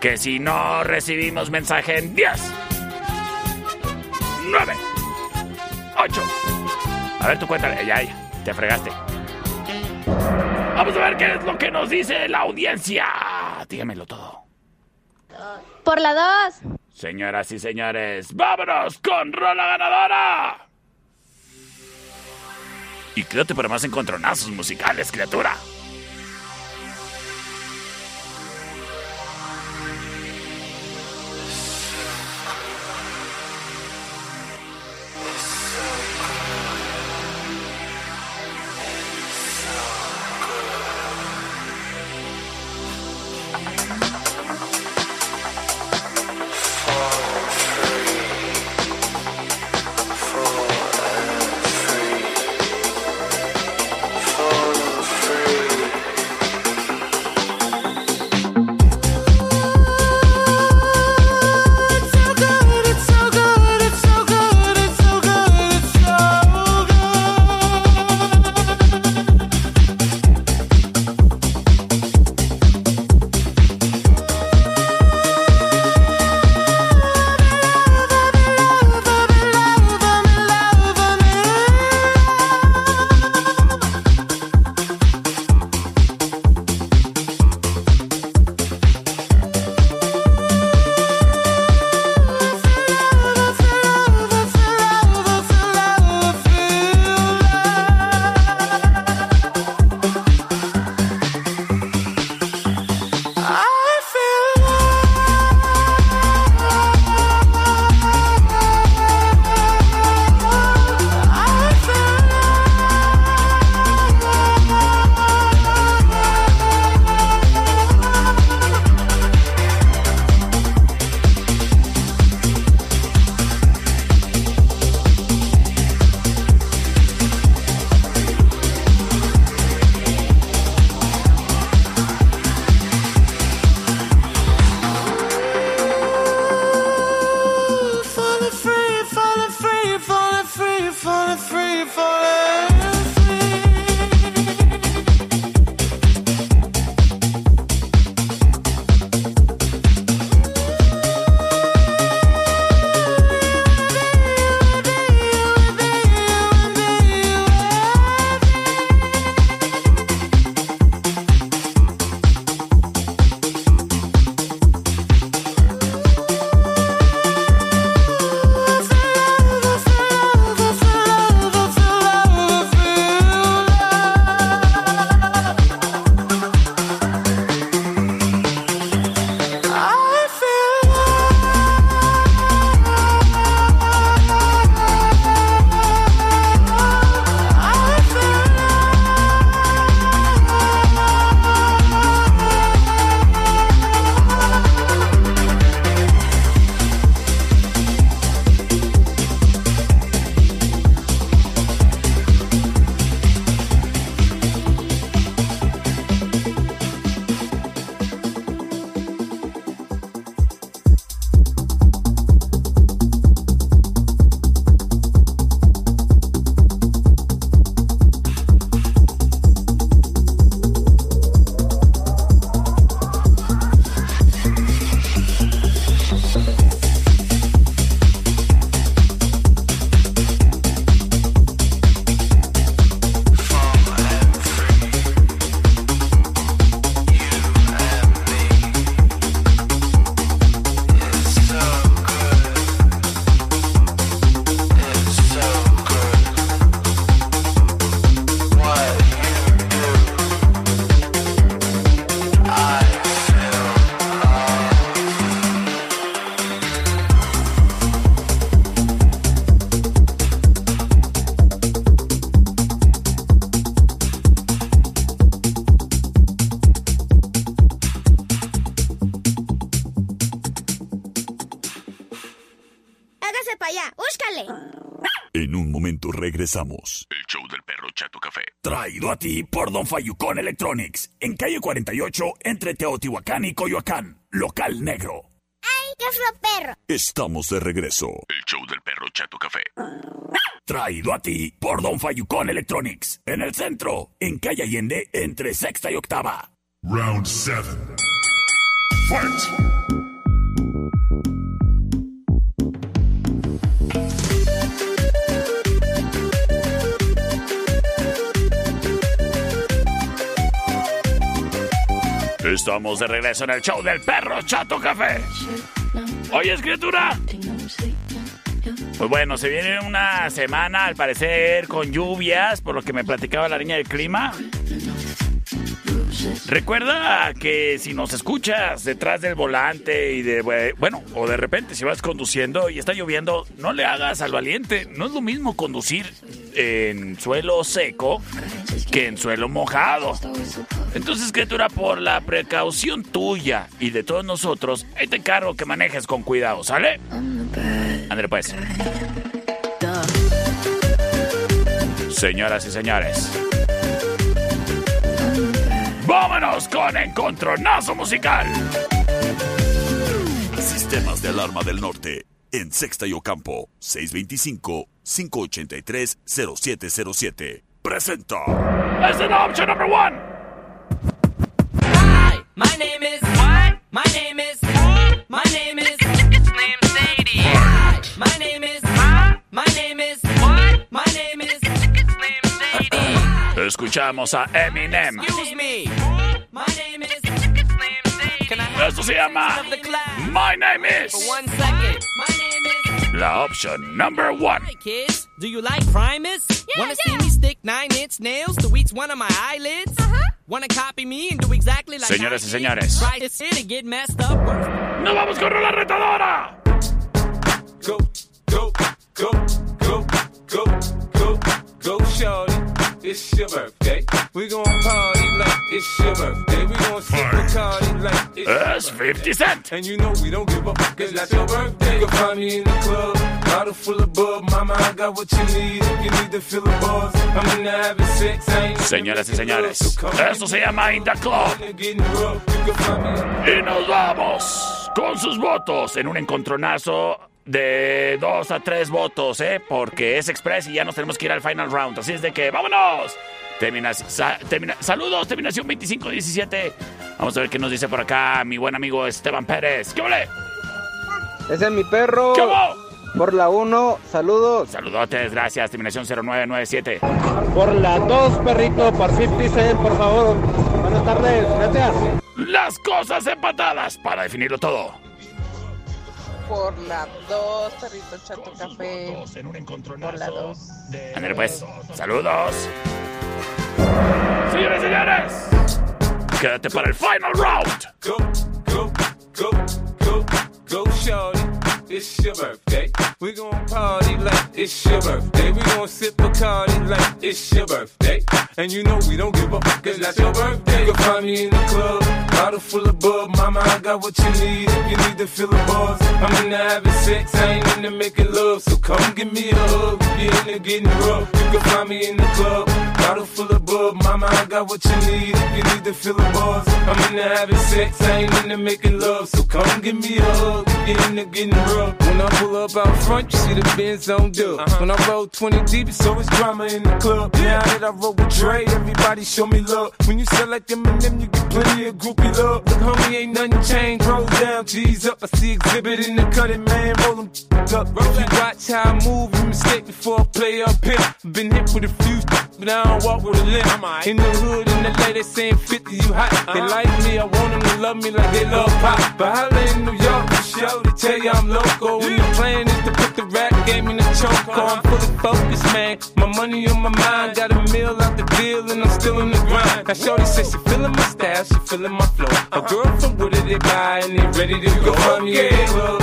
Que si no recibimos mensaje en 10, 9, 8. A ver, tú cuéntale. Ya, ya, te fregaste. Vamos a ver qué es lo que nos dice la audiencia. Dígamelo todo. Por la dos. Señoras y señores, vámonos con rola ganadora. Y quédate para más encontronazos musicales, criatura. Regresamos. El show del perro Chato Café. Traído a ti por Don Fayucón Electronics. En calle 48, entre Teotihuacán y Coyoacán. Local negro. ¡Ay, qué perro! Estamos de regreso. El show del perro Chato Café. Traído a ti por Don Fayucón Electronics. En el centro, en calle Allende, entre sexta y octava. Round 7. Fight! Estamos de regreso en el show del perro Chato Café. Oye, criatura. Pues bueno, se viene una semana, al parecer, con lluvias, por lo que me platicaba la niña del clima. Recuerda que si nos escuchas detrás del volante y de, bueno, o de repente si vas conduciendo y está lloviendo, no le hagas al valiente. No es lo mismo conducir en suelo seco que en suelo mojado. Entonces, criatura, por la precaución tuya y de todos nosotros, ahí te encargo que manejes con cuidado, ¿sale? André, pues. Señoras y señores. ¡Vámonos con Encontronazo Musical! Sistemas de alarma del norte. En Sexta y Ocampo. 625-583-0707. Presenta. Es el option number one. My name is what? My name is My name is Slim Sadie. My name is My name is Escuchamos a Eminem. Excuse me. My name is Slim Sadie. Can I have Esto se llama of the class My Name Is. for one second? My name is La option number one. Hey kids, do you like Primus? Wanna see me stick nine inch nails to each one of my eyelids? Wanna copy me and do exactly like Señoras y I did? señores. Try to sit and get messed up. Work ¡Nos vamos con la retadora! Go, go, go, go, go, go, go, shorty. It's your birthday. We gon' party like it's your birthday. We gon' sip Bacardi like it's Es 50 Cent. And you know we don't give up, cause that's your birthday. You can find me in the club, bottle full of bub. Mama, I got what you need if you need to fill the buzz. I'm in the having sex, Señoras y señores, esto se llama In the Club. Y nos vamos con sus votos en un encontronazo de dos a tres votos, ¿eh? Porque es express y ya nos tenemos que ir al final round. Así es de que, ¡vámonos! Termina, sa- termina- saludos, terminación 2517. Vamos a ver qué nos dice por acá mi buen amigo Esteban Pérez. ¿Qué ole? Ese es mi perro. ¿Qué hubo? Por la 1, saludos. Saludotes, gracias. Terminación 0997. Por la 2, perrito, por 50 Cent, por favor. Buenas tardes, gracias. Las cosas empatadas para definirlo todo. Por la 2, perrito chato café. Por la 2. André, pues, saludos. Señores y señores, quédate para el final round. Go, go, go, go, go, shorty. It's your birthday. We gon' party like it's your birthday. We gon' sip Bacardi like it's your birthday. And you know we don't give up, cause that's your birthday. You can find me in the club, bottle full of bub. Mama, I got what you need if you need to fill the buzz. I'm in the having sex, I ain't into making love. So come give me a hug if you're into getting rough. You can find me in the club, bottle full of bub. Mama, I got what you need if you need to fill the buzz. I'm into having sex, I ain't into making love. So come give me a hug you're into getting rough. When I pull up out front, you see the Benz on dub. Uh-huh. When I roll 20 deep, it's always drama in the club. Now that I roll with Dre, everybody show me love. When you sell like Eminem, you get plenty of groupie love. Look, homie, ain't nothing changed. Roll down, G's up. I see exhibit in the cutting, man. Roll them up. You watch how I move, you mistake before I play up here. Been hit with a few, but I don't walk with a limp. In the hood, in the LA, they saying 50, you hot. They like me, I want them to love me like they love pop. But holla in New York, for show, they tell you I'm local. And the plan is to put the rap game in the choke. I'm fully focused, man. My money on my mind, got a meal out the deal, and I'm still in the grind. Now, Shorty says she feeling my style, she feeling my flow. A girl from Wooded, they buy, and they ready to go. Find me a club,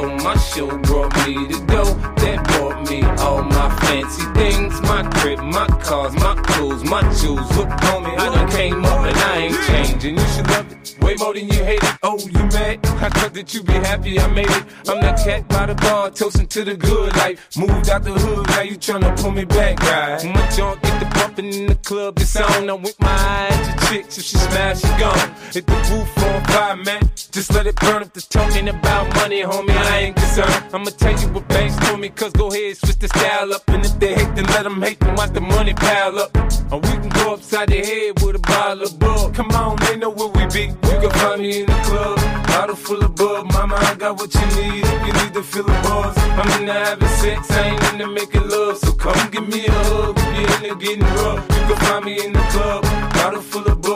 flow, my show brought me to go. That brought me all my fancy things. My crib, my cars, my clothes, my shoes. Look, homie, I done came up and I ain't changing. You should love it way more than you hate it. Oh, you mad? I thought that you be happy I made it. I'm that cat by the bar, toasting to the good life. Moved out the hood, now you tryna pull me back, right? My junk get the bumping in the club, it's on. I'm with my eyes to chicks, if she smash, she gone. Hit the roof on fire, man. Just let it burn up the talking about money, homie. I ain't concerned. I'ma tell you what banks told me, cause go ahead, switch the style up. And if they hate, then let them hate, then watch the money pile up. And we can go upside the head with a bottle of. Come on, they know where we be. You can find me in the club, bottle full of bug. Mama, I got what you need if you need to feel the buzz. I'm into having sex, I ain't into making love. So come give me a hug if you're into getting rough. You can find me in the club,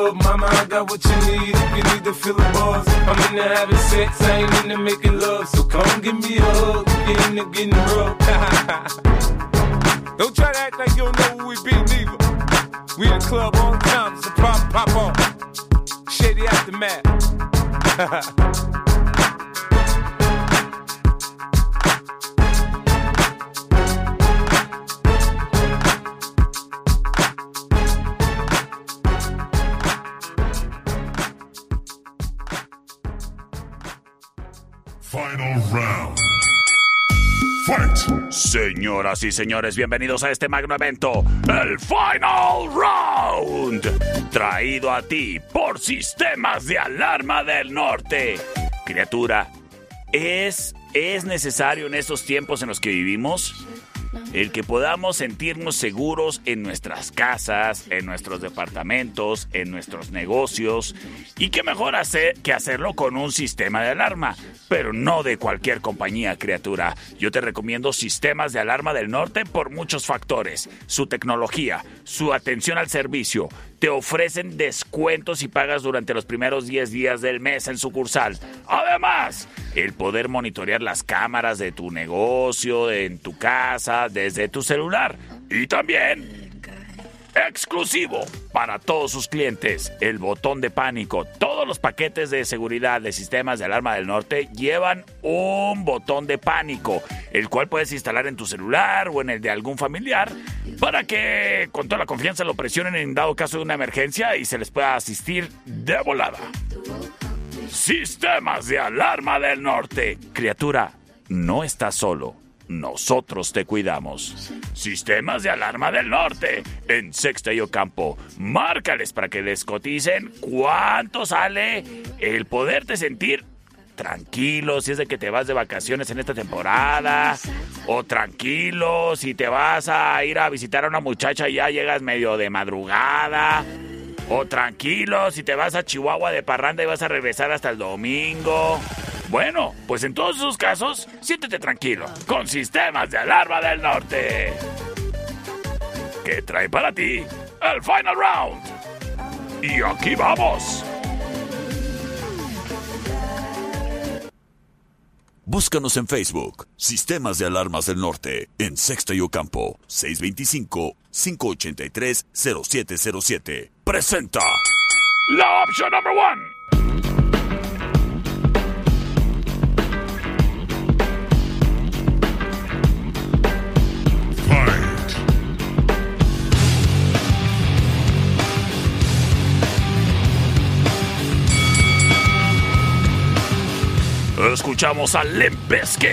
of. Mama, I got what you need if you need to feel the buzz. I'm into having sex, I ain't into making love. So come give me a hug into getting rough. don't try to act like you don't know who we be, neither. We in the club the time, so pop, pop on. Shady aftermath. Fight. Señoras y señores, bienvenidos a este magno evento, el Final Round, traído a ti por Sistemas de Alarma del Norte. Criatura, ¿es, es necesario en estos tiempos en los que vivimos el que podamos sentirnos seguros en nuestras casas, en nuestros departamentos, en nuestros negocios. Y qué mejor hacer que hacerlo con un sistema de alarma, pero no de cualquier compañía, criatura. Yo te recomiendo sistemas de alarma del norte por muchos factores. Su tecnología, su atención al servicio. Te ofrecen descuentos si pagas durante los primeros 10 días del mes en sucursal. Además, el poder monitorear las cámaras de tu negocio, en tu casa, desde tu celular. Y también exclusivo para todos sus clientes, el botón de pánico. Todos los paquetes de seguridad de sistemas de alarma del norte llevan un botón de pánico, el cual puedes instalar en tu celular o en el de algún familiar para que con toda la confianza lo presionen en dado caso de una emergencia y se les pueda asistir de volada. Sistemas de alarma del norte. Criatura, no estás solo. Nosotros te cuidamos. Sistemas de alarma del norte. En Sexta y Ocampo. Márcales para que les coticen cuánto sale el poderte sentir tranquilo si es de que te vas de vacaciones en esta temporada. O tranquilo si te vas a ir a visitar a una muchacha y ya llegas medio de madrugada. O tranquilo si te vas a Chihuahua de parranda y vas a regresar hasta el domingo. Bueno, pues en todos esos casos, siéntete tranquilo con sistemas de alarma del norte. ¿Qué trae para ti el final round? Y aquí vamos. Búscanos en Facebook, Sistemas de Alarmas del Norte, en Sexto y Ocampo, 625-583-0707. Presenta la opción número 1. pero escuchamos a Limp Bizkit.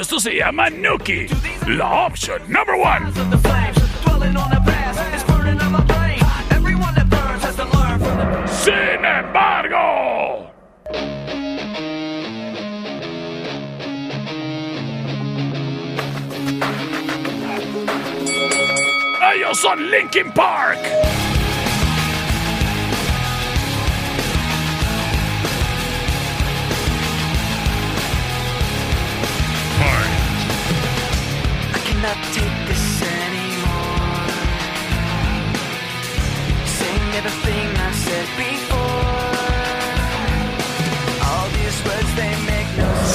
Esto se llama Nuki, la opción number one. Sin embargo, ellos son Linkin Park.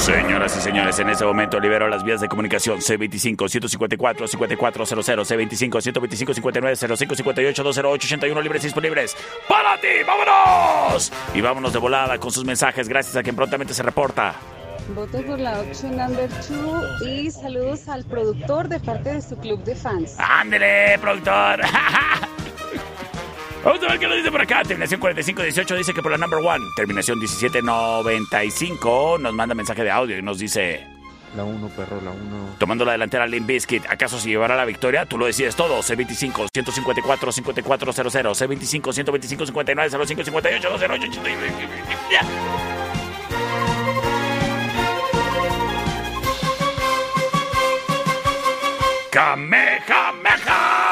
Señoras y señores, en este momento libero las vías de comunicación C25-154-5400, C25-125-59-05-58-208-81 libres y disponibles. ¡Para ti! ¡Vámonos! Y vámonos de volada con sus mensajes gracias a quien prontamente se reporta. Voto por la opción number 2 y saludos al productor de parte de su club de fans. ¡Ándele, productor! ¡Ja, Vamos a ver qué nos dice por acá. Terminación 4518 dice que por la number one. Terminación 1795 nos manda mensaje de audio y nos dice. La 1, perro, la 1. Tomando la delantera Lim Biscuit. ¿Acaso se llevará la victoria? Tú lo decides todo. C25 154 5400 C25 125 59 05 58 208 Kamehameha.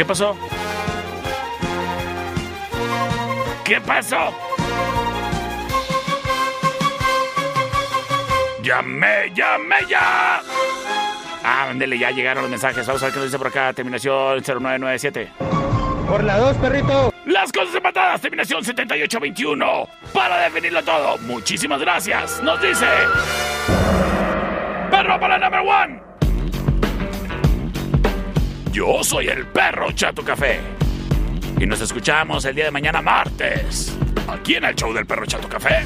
¿Qué pasó? ¿Qué pasó? ¡Llamé, llamé ya! Ah, ándele, ya llegaron los mensajes. Vamos a ver qué nos dice por acá. Terminación 0997. Por la 2, perrito. Las cosas empatadas. Terminación 7821. Para definirlo todo. Muchísimas gracias. Nos dice... Perro para el number one. Yo soy el perro Chato Café. Y nos escuchamos el día de mañana martes, aquí en el show del perro Chato Café.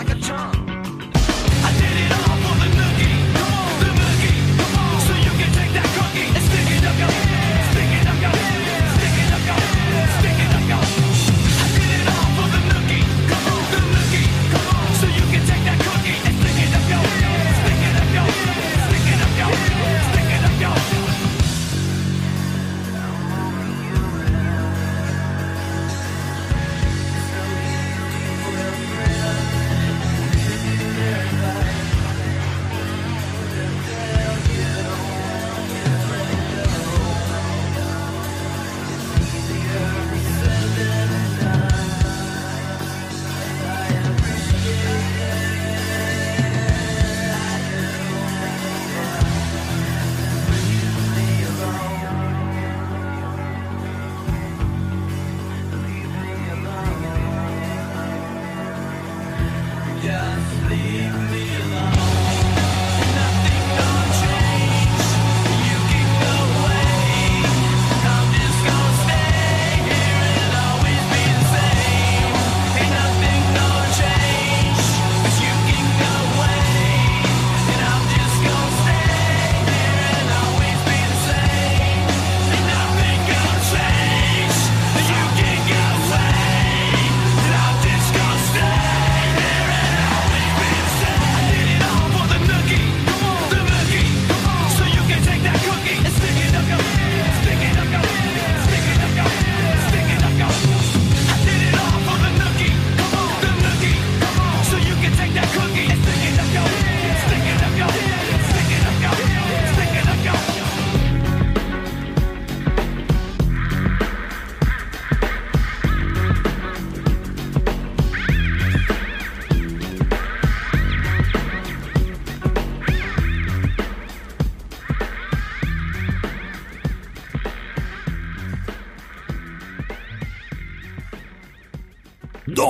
like a charm.